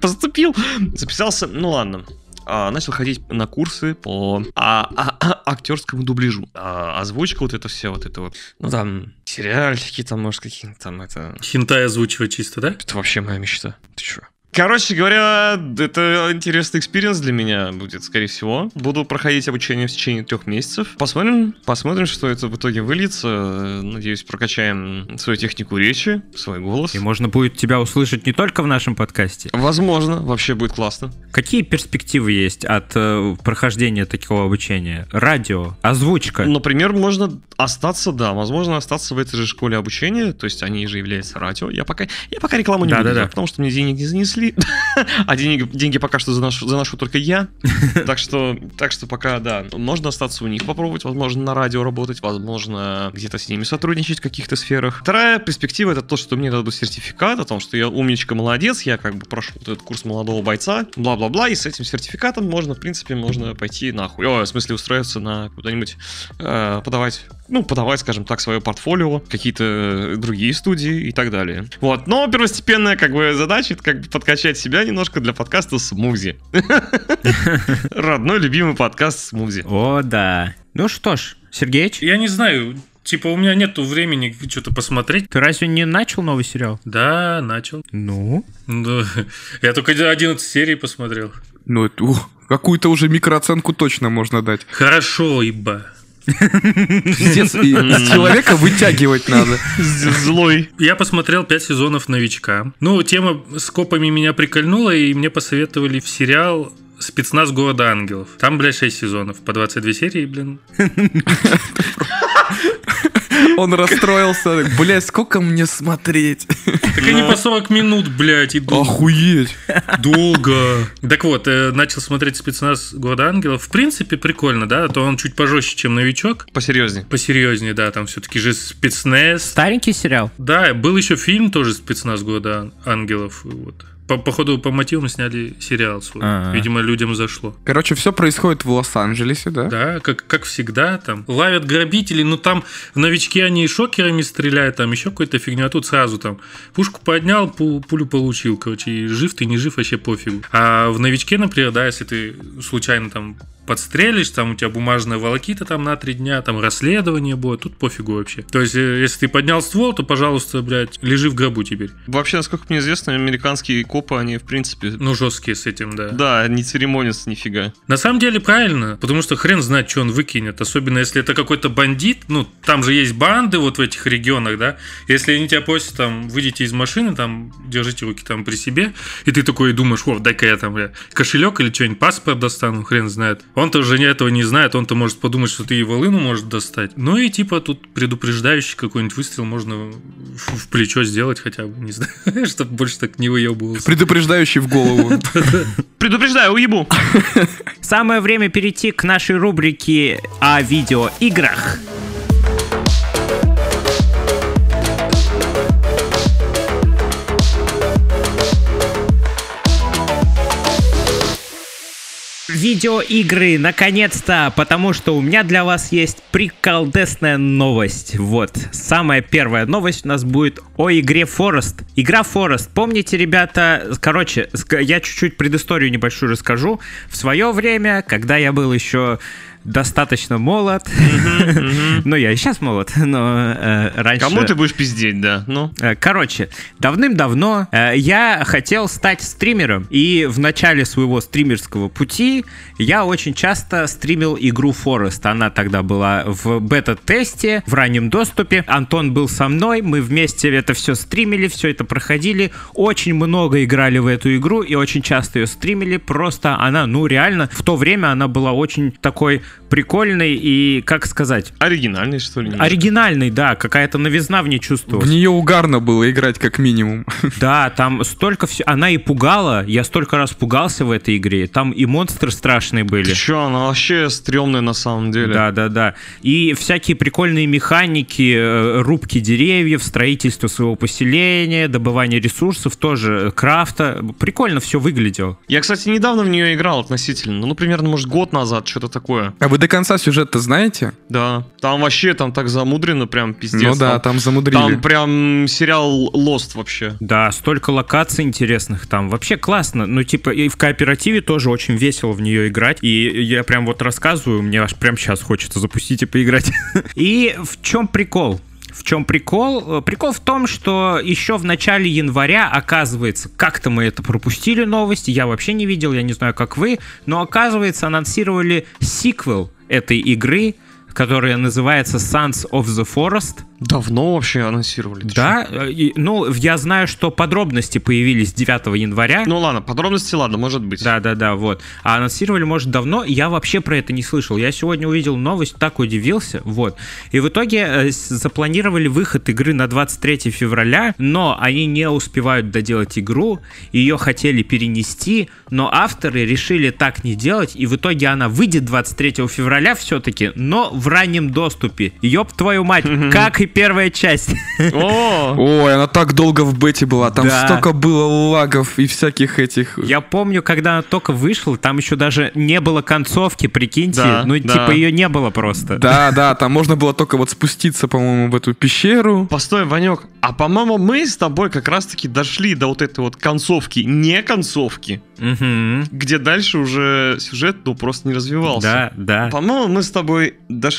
поступил, записался, ну ладно, а, начал ходить на курсы по а, а- а- актерскому дубляжу. А, озвучка вот это все, вот это вот, ну там, сериальчики там, может, какие-то там, это... Хинтай озвучивать чисто, да? Это вообще моя мечта. Ты чё? Короче говоря, это интересный experience для меня будет, скорее всего. Буду проходить обучение в течение трех месяцев. Посмотрим, посмотрим, что это в итоге выльется. Надеюсь, прокачаем свою технику речи, свой голос. И можно будет тебя услышать не только в нашем подкасте. Возможно, вообще будет классно. Какие перспективы есть от э, прохождения такого обучения? Радио, озвучка. Например, можно остаться, да, возможно, остаться в этой же школе обучения, то есть они же являются радио. Я пока, я пока рекламу не буду Да-да-да. делать, потому что мне денег не занесли, заплатили, а деньги, деньги пока что заношу, заношу только я. Так что, так что пока, да, можно остаться у них попробовать, возможно, на радио работать, возможно, где-то с ними сотрудничать в каких-то сферах. Вторая перспектива это то, что мне дадут сертификат о том, что я умничка, молодец, я как бы прошел этот курс молодого бойца, бла-бла-бла, и с этим сертификатом можно, в принципе, можно пойти нахуй. О, в смысле, устроиться на куда-нибудь, э, подавать ну, подавать, скажем так, свое портфолио, какие-то другие студии и так далее. Вот, но первостепенная, как бы, задача, это как бы подкачать себя немножко для подкаста «Смузи». Родной любимый подкаст «Смузи». О, да. Ну что ж, Сергеич, Я не знаю, типа у меня нету времени что-то посмотреть. ты разве не начал новый сериал? Да, начал. Ну? Да. Я только 11 серий посмотрел. Ну, это, ух, какую-то уже микрооценку точно можно дать. Хорошо, ибо. Пиздец, и с человека вытягивать надо. Злой. Я посмотрел 5 сезонов «Новичка». Ну, тема с копами меня прикольнула, и мне посоветовали в сериал «Спецназ города ангелов». Там, блядь, 6 сезонов, по 22 серии, блин. Он расстроился. Блядь, сколько мне смотреть? Так они по 40 минут, блядь, идут. Охуеть. Долго. Так вот, э, начал смотреть спецназ города ангелов. В принципе, прикольно, да? А То он чуть пожестче, чем новичок. Посерьезнее. Посерьезнее, да, там все-таки же спецназ. Старенький сериал? Да, был еще фильм тоже спецназ города ангелов. Вот. По, походу, по мотивам сняли сериал свой. А-а. Видимо, людям зашло. Короче, все происходит в Лос-Анджелесе, да? Да, как, как всегда, там ловят грабителей, ну там в новичке они шокерами стреляют, там еще какой-то фигня, а тут сразу там пушку поднял, пу- пулю получил, короче, и жив ты, не жив, вообще пофигу. А в новичке, например, да, если ты случайно там подстрелишь, там у тебя бумажная волокита там на три дня, там расследование будет, тут пофигу вообще. То есть, э, если ты поднял ствол, то, пожалуйста, блядь, лежи в гробу теперь. Вообще, насколько мне известно, американские копы, они, в принципе, Ну, жесткие с этим, да. да, не церемонятся нифига. На самом деле правильно, потому что хрен знает, что он выкинет, особенно если это какой-то бандит, ну, там же есть банды вот в этих регионах, да, если они тебя просят, там, выйдите из машины, там, держите руки там при себе, и ты такой думаешь, о, дай-ка я там, бля, кошелек или что-нибудь, паспорт достану, хрен знает. Он-то уже этого не знает, он-то может подумать, что ты и волыну может достать. Ну и типа тут предупреждающий какой-нибудь выстрел можно в, плечо сделать хотя бы, не знаю, чтобы больше так не выебывался. Предупреждающий в голову. Предупреждаю, уебу! Самое время перейти к нашей рубрике о видеоиграх. Видеоигры, наконец-то, потому что у меня для вас есть приколдесная новость. Вот, самая первая новость у нас будет о игре Forest. Игра Forest, помните, ребята, короче, я чуть-чуть предысторию небольшую расскажу. В свое время, когда я был еще достаточно молод, ну я и сейчас молод, но э, раньше... Кому ты будешь пиздеть, да? Ну. Э, Короче, давным-давно э, я хотел стать стримером, и в начале своего стримерского пути я очень часто стримил игру Forest. Она тогда была в бета-тесте, в раннем доступе. Антон был со мной, мы вместе это все стримили, все это проходили. Очень много играли в эту игру и очень часто ее стримили. Просто она, ну реально, в то время она была очень такой прикольной и, как сказать, Оригинальный, что ли? немножко? оригинальной, да, какая-то новизна в ней В чувствовалась. нее угарно было играть как минимум. Да, там столько все. Она и пугала. Я столько раз пугался в этой игре. Там и монстры страшные были. Ты чё, она вообще стрёмная на самом деле. Да, да, да. И всякие прикольные механики, э, рубки деревьев, строительство своего поселения, добывание ресурсов, тоже э, крафта. Прикольно все выглядело. Я, кстати, недавно в нее играл относительно. Ну, примерно, может, год назад, что-то такое. А вы до конца сюжет-то знаете? Да. Там вообще, там так замудрено, прям пиздец. Ну да, там замудрили. Там прям сериал Lost вообще. Да, столько локаций интересных там. Вообще классно. Ну, типа, и в кооперативе тоже очень весело в нее играть. И я прям вот рассказываю, мне аж прям сейчас хочется запустить и поиграть. И в чем прикол? В чем прикол? Э, Прикол в том, что еще в начале января, оказывается, как-то мы это пропустили новость, я вообще не видел, я не знаю, как вы, но оказывается, анонсировали сиквел этой игры, которая называется Sons of the Forest. Давно вообще анонсировали. Да, э, и, ну, я знаю, что подробности появились 9 января. Ну ладно, подробности ладно, может быть. Да, да, да, вот. А анонсировали, может, давно. Я вообще про это не слышал. Я сегодня увидел новость, так удивился. Вот. И в итоге э, запланировали выход игры на 23 февраля, но они не успевают доделать игру. Ее хотели перенести, но авторы решили так не делать. И в итоге она выйдет 23 февраля все-таки, но в раннем доступе. Ёб твою мать, как и первая часть. Ой, она так долго в бете была, там столько было лагов и всяких этих... Я помню, когда она только вышла, там еще даже не было концовки, прикиньте. Ну, типа, ее не было просто. Да, да, там можно было только вот спуститься, по-моему, в эту пещеру. постой, Ванек, а по-моему мы с тобой как раз-таки дошли до вот этой вот концовки, не концовки, Мгм. где дальше уже сюжет, ну, просто не развивался. Да, да. По-моему, мы с тобой дошли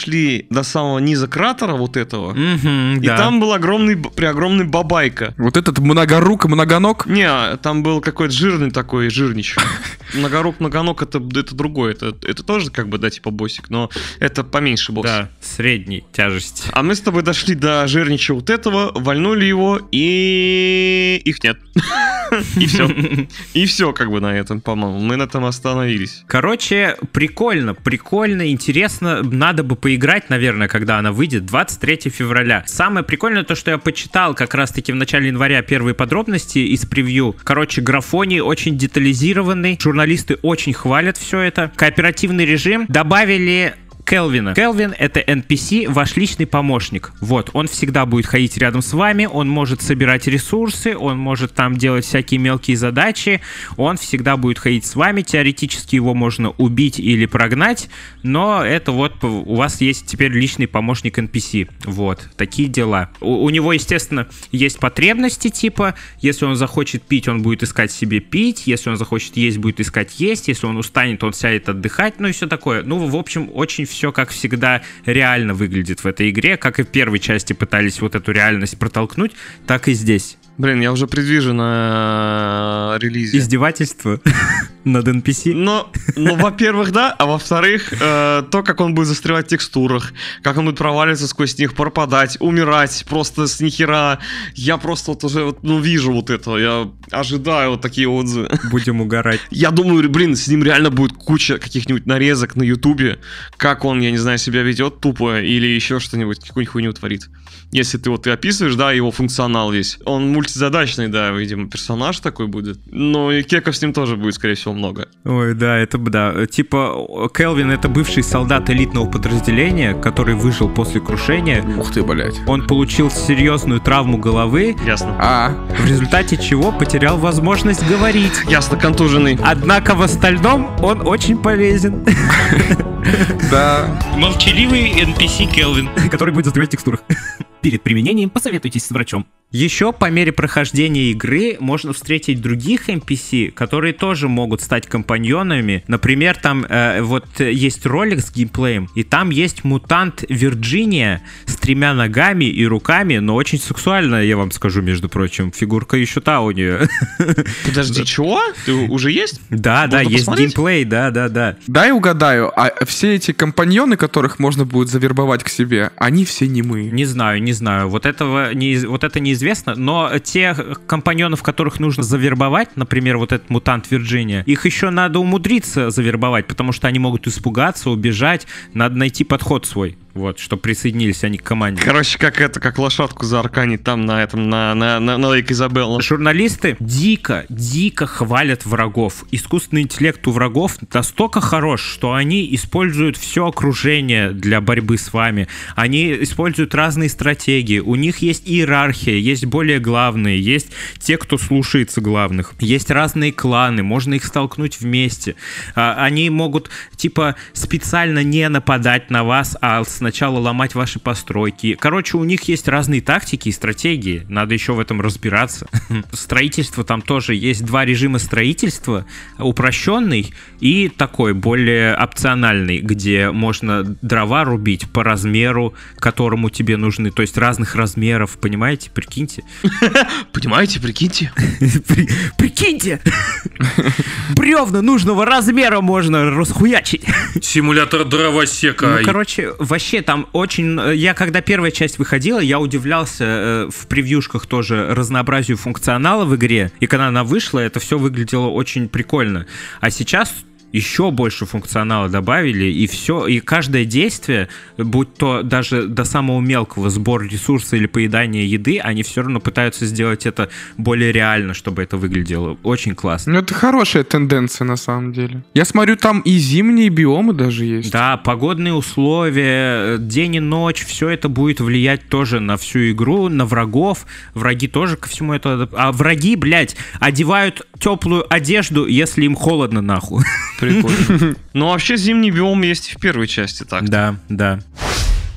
до самого низа кратера вот этого, Мгм, и да. там был огромный, б- преогромный бабайка. Вот этот многорук и многоног. Не, там был какой-то жирный такой, жирнич. Многорук, многоног это, это другое. Это, это тоже как бы, да, типа боссик, но это поменьше босс. Да, средней тяжести. А мы с тобой дошли до жирнича вот этого, вальнули его, и их нет. И все. И все, как бы на этом, по-моему. Мы на этом остановились. Короче, прикольно, прикольно, интересно. Надо бы поиграть, наверное, когда она выйдет, 23 февраля. Самое прикольное то, что я почитал как раз-таки в начале января первые подробности из превью. Короче, графоний очень детализированный, журналисты очень хвалят все это. Кооперативный режим добавили Келвина. Келвин — это NPC, ваш личный помощник. Вот, он всегда будет ходить рядом с вами, он может собирать ресурсы, он может там делать всякие мелкие задачи, он всегда будет ходить с вами, теоретически его можно убить или прогнать, но это вот у вас есть теперь личный помощник NPC. Вот, такие дела. У, у него, естественно, есть потребности типа, если он захочет пить, он будет искать себе пить, если он захочет есть, будет искать есть, если он устанет, он сядет отдыхать, ну и все такое. Ну, в общем, очень все, как всегда, реально выглядит в этой игре, как и в первой части пытались вот эту реальность протолкнуть, так и здесь. Блин, я уже предвижу на релизе. Издевательство над NPC. Но, ну, во-первых, да, а во-вторых, э, то, как он будет застревать в текстурах, как он будет проваливаться сквозь них, пропадать, умирать просто с нихера. Я просто вот уже, вот, ну, вижу вот это, я ожидаю вот такие отзывы. Будем угорать. Я думаю, блин, с ним реально будет куча каких-нибудь нарезок на ютубе, как он, я не знаю, себя ведет тупо или еще что-нибудь, какую-нибудь хуйню творит. Если ты вот ты описываешь, да, его функционал весь. Он мультизадачный, да, видимо, персонаж такой будет. Но и кеков с ним тоже будет, скорее всего, много. Ой, да, это да. Типа, Келвин это бывший солдат элитного подразделения, который выжил после крушения. Ух ты, блядь. Он получил серьезную травму головы, Ясно. А, в результате чего потерял возможность говорить. Ясно, контуженный. Однако в остальном он очень полезен. да. Молчаливый NPC Келвин, который будет застревать в текстурах. Перед применением посоветуйтесь с врачом. Еще по мере прохождения игры можно встретить других NPC, которые тоже могут стать компаньонами. Например, там э, вот есть ролик с геймплеем, и там есть мутант Вирджиния с тремя ногами и руками, но очень сексуальная, я вам скажу, между прочим. Фигурка еще та у нее. Подожди, чего? Ты уже есть? Да, да, есть геймплей, да, да, да. Дай угадаю, а все эти компаньоны, которых можно будет завербовать к себе, они все не мы. Не знаю, не знаю. Вот этого не, вот это неизвестно, но те компаньонов, которых нужно завербовать, например, вот этот мутант Вирджиния, их еще надо умудриться завербовать, потому что они могут испугаться, убежать. Надо найти подход свой. Вот, чтобы присоединились они к команде. Короче, как это, как лошадку за арканить там на этом, на, на, на, на Лейк Изабелла. Журналисты дико, дико хвалят врагов. Искусственный интеллект у врагов настолько хорош, что они используют все окружение для борьбы с вами. Они используют разные стратегии. У них есть иерархия, есть более главные, есть те, кто слушается главных. Есть разные кланы, можно их столкнуть вместе. А, Они могут, типа, специально не нападать на вас, а сначала ломать ваши постройки. Короче, у них есть разные тактики и стратегии. Надо еще в этом разбираться. Строительство там тоже есть два режима строительства. Упрощенный и такой более опциональный, где можно дрова рубить по размеру, которому тебе нужны. То есть разных размеров, понимаете, прикиньте. Понимаете, прикиньте. При- Прикиньте! Бревна нужного размера можно расхуячить. Симулятор дровосека. Ну, короче, вообще там очень... э, Я когда первая часть выходила, я удивлялся э, в превьюшках тоже разнообразию функционала в игре. И когда она вышла, это все выглядело очень прикольно. А сейчас еще больше функционала добавили, и все, и каждое действие, будь то даже до самого мелкого сбор ресурса или поедания еды, они все равно пытаются сделать это более реально, чтобы это выглядело. Очень классно. Ну, это хорошая тенденция, на самом деле. Я смотрю, там и зимние биомы даже есть. Да, погодные условия, день и ночь, все это будет влиять тоже на всю игру, на врагов. Враги тоже ко всему это... А враги, блядь, одевают теплую одежду, если им холодно, нахуй. Прикольно. Ну, вообще, зимний биом есть и в первой части, так. Да, да.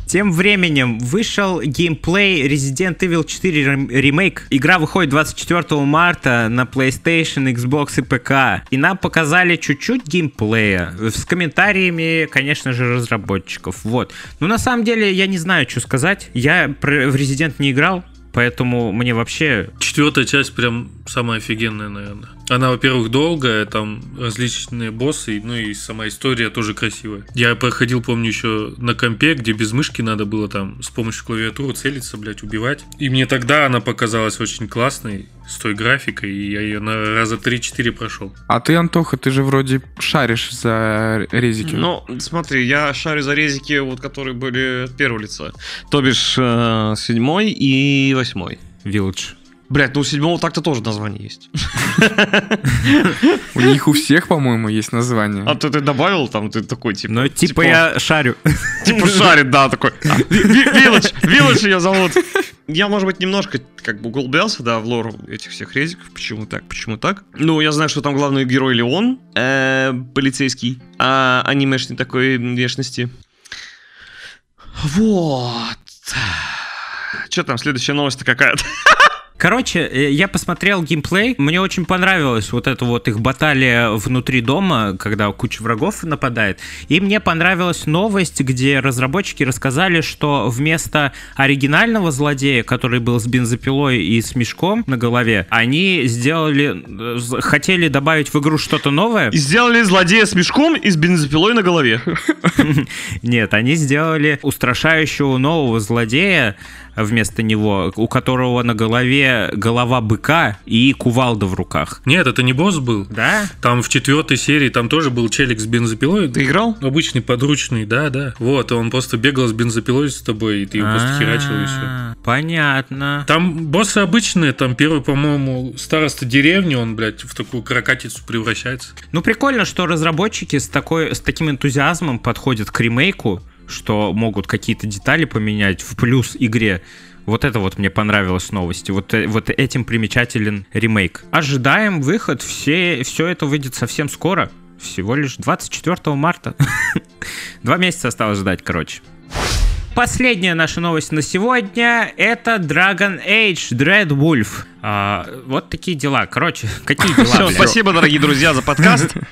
Тем временем вышел геймплей Resident Evil 4 рем- ремейк. Игра выходит 24 марта на PlayStation, Xbox и ПК. И нам показали чуть-чуть геймплея с комментариями, конечно же, разработчиков. Вот. Но на самом деле я не знаю, что сказать. Я в Resident не играл, поэтому мне вообще... Четвертая часть прям самая офигенная, наверное. Она, во-первых, долгая, там различные боссы, ну и сама история тоже красивая. Я проходил, помню, еще на компе, где без мышки надо было там с помощью клавиатуры целиться, блядь, убивать. И мне тогда она показалась очень классной, с той графикой, и я ее на раза 3-4 прошел. А ты, Антоха, ты же вроде шаришь за резики. Ну, смотри, я шарю за резики, вот которые были первого лица. То бишь, э, седьмой и восьмой. Village. Блять, ну у седьмого так-то тоже название есть. У них у всех, по-моему, есть название. А то ты добавил там, ты такой, типа... Ну, типа я шарю. Типа шарит, да, такой. А, Ви- Ви- Вилледж, Вилледж ее зовут. Я, может быть, немножко как бы углублялся, да, в лор этих всех резиков. Почему так, почему так? Ну, я знаю, что там главный герой Леон, э, полицейский, а анимешный такой внешности. Вот. Что там, следующая новость какая-то? Короче, э, я посмотрел геймплей, мне очень понравилась вот эта вот их баталия внутри дома, когда куча врагов нападает. И мне понравилась новость, где разработчики рассказали, что вместо оригинального злодея, который был с бензопилой и с мешком на голове, они сделали, э, хотели добавить в игру что-то новое. И сделали злодея с мешком и с бензопилой на голове. Нет, они сделали устрашающего нового злодея вместо него, у которого на голове голова быка и кувалда в руках. Нет, это не босс был. Да? Там в четвертой серии там тоже был челик с бензопилой. Ты играл? Обычный подручный, да, да. Вот, он просто бегал с бензопилой с тобой, и ты его просто херачил и все. А, Понятно. Там боссы обычные, там первый, по-моему, староста деревни, он, блядь, в такую каракатицу превращается. Ну, прикольно, что разработчики с, такой, с таким энтузиазмом подходят к ремейку, что могут какие-то детали поменять в плюс игре. Вот это вот мне понравилось новости. Вот, э, вот этим примечателен ремейк. Ожидаем выход. Все, все это выйдет совсем скоро. Всего лишь 24 марта. Два месяца осталось ждать, короче. Последняя наша новость на сегодня это Dragon Age Dread Wolf. А, вот такие дела. Короче, какие дела? Все, спасибо, дорогие друзья, за подкаст.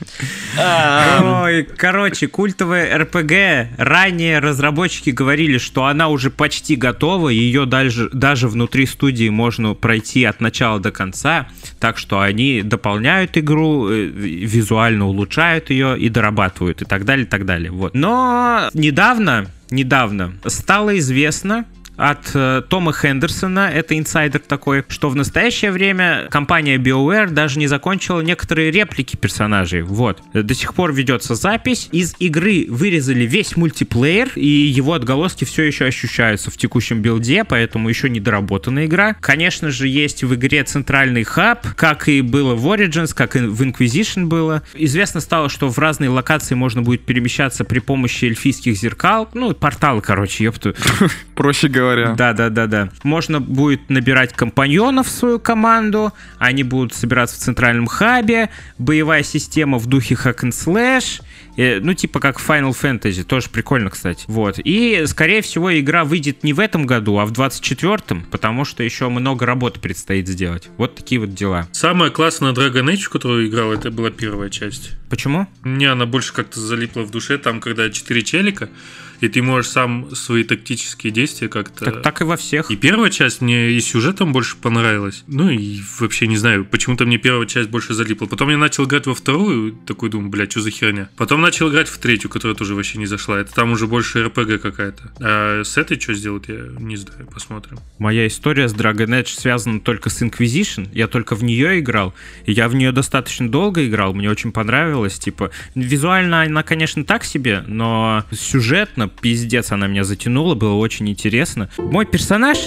А, Ой, короче, культовая РПГ. Ранее разработчики говорили, что она уже почти готова, ее даже, даже внутри студии можно пройти от начала до конца, так что они дополняют игру, э, визуально улучшают ее и дорабатывают и так далее, и так далее. Вот. Но недавно, недавно. Стало известно, от э, Тома Хендерсона, это инсайдер такой, что в настоящее время компания BioWare даже не закончила некоторые реплики персонажей. Вот. До сих пор ведется запись. Из игры вырезали весь мультиплеер, и его отголоски все еще ощущаются в текущем билде, поэтому еще не доработана игра. Конечно же, есть в игре центральный хаб, как и было в Origins, как и в Inquisition было. Известно стало, что в разные локации можно будет перемещаться при помощи эльфийских зеркал. Ну, порталы, короче, ёпту. Проще говоря. Да, да, да, да. Можно будет набирать компаньонов в свою команду, они будут собираться в центральном хабе, боевая система в духе hack and slash, э, ну, типа как Final Fantasy, тоже прикольно, кстати. Вот. И, скорее всего, игра выйдет не в этом году, а в 24-м, потому что еще много работы предстоит сделать. Вот такие вот дела. Самая классная Dragon Age, в которую играл, это была первая часть. Почему? Мне она больше как-то залипла в душе, там, когда четыре челика, и ты можешь сам свои тактические действия как-то... Так, так и во всех. И первая часть мне и сюжетом больше понравилась. Ну и вообще не знаю, почему-то мне первая часть больше залипла. Потом я начал играть во вторую, такой думаю, блядь, что за херня. Потом начал играть в третью, которая тоже вообще не зашла. Это там уже больше РПГ какая-то. А с этой что сделать, я не знаю, посмотрим. Моя история с Dragon Age связана только с Inquisition. Я только в нее играл. И я в нее достаточно долго играл. Мне очень понравилось. Типа, визуально она, конечно, так себе, но сюжетно, пиздец, она меня затянула. Было очень интересно. Мой персонаж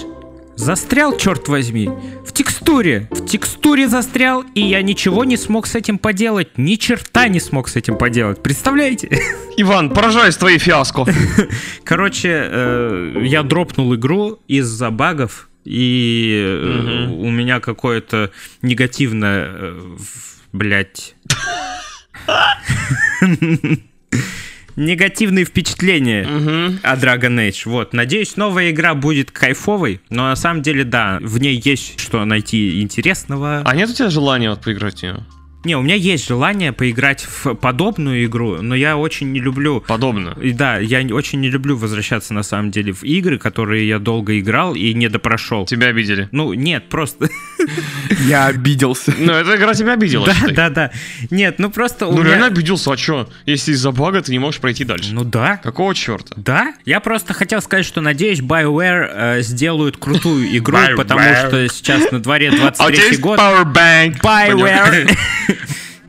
застрял, черт возьми, в текстуре. В текстуре застрял, и я ничего не смог с этим поделать. Ни черта не смог с этим поделать. Представляете? Иван, поражаюсь твоей фиаско. Короче, э, я дропнул игру из-за багов, и Мгм. у меня какое-то негативное, э, блядь... Негативные впечатления Мгм. о Dragon Age. Вот. Надеюсь, новая игра будет кайфовой, но на самом деле, да, в ней есть что найти интересного. А нет у тебя желания вот поиграть в нее? Не, у меня есть желание поиграть в подобную игру, но я очень не люблю Подобно. и да, я очень не люблю возвращаться на самом деле в игры, которые я долго играл и не допрошел. Тебя обидели. Ну, нет, просто... Я обиделся. Ну, эта игра тебя обидела, Да, считай. да, да. Нет, ну просто у Ну, меня- реально обиделся, а чё? Если из-за бага ты не можешь пройти дальше. Ну да. Какого черта? Да, я просто хотел сказать, что надеюсь, BioWare э, сделают крутую игру, потому что сейчас на дворе А у тебя 23 есть год. Powerbank? BioWare.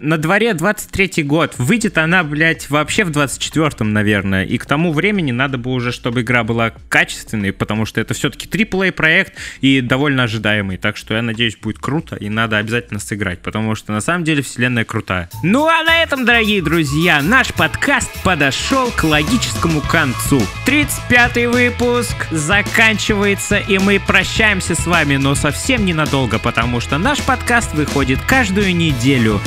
На дворе 23 год. Выйдет она, блядь, вообще в 24-м, наверное. И к тому времени надо бы уже, чтобы игра была качественной, потому что это все-таки AAA проект и довольно ожидаемый. Так что я надеюсь, будет круто, и надо обязательно сыграть, потому что на самом деле вселенная крутая. Ну а на этом, дорогие друзья, наш подкаст подошел к логическому концу. 35-й выпуск заканчивается, и мы прощаемся с вами, но совсем ненадолго, потому что наш подкаст выходит каждую неделю.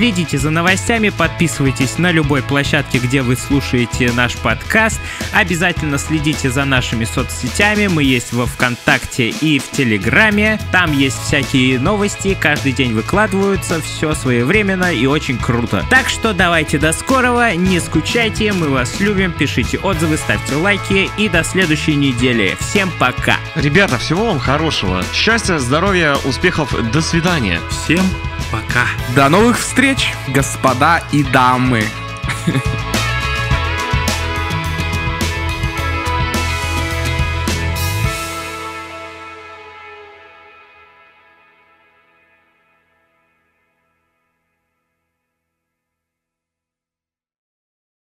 Следите за новостями, подписывайтесь на любой площадке, где вы слушаете наш подкаст. Обязательно следите за нашими соцсетями. Мы есть во ВКонтакте и в Телеграме. Там есть всякие новости, каждый день выкладываются, все своевременно и очень круто. Так что давайте до скорого, не скучайте, мы вас любим, пишите отзывы, ставьте лайки и до следующей недели. Всем пока! Ребята, всего вам хорошего. Счастья, здоровья, успехов. До свидания. Всем пока. До новых встреч, господа и дамы.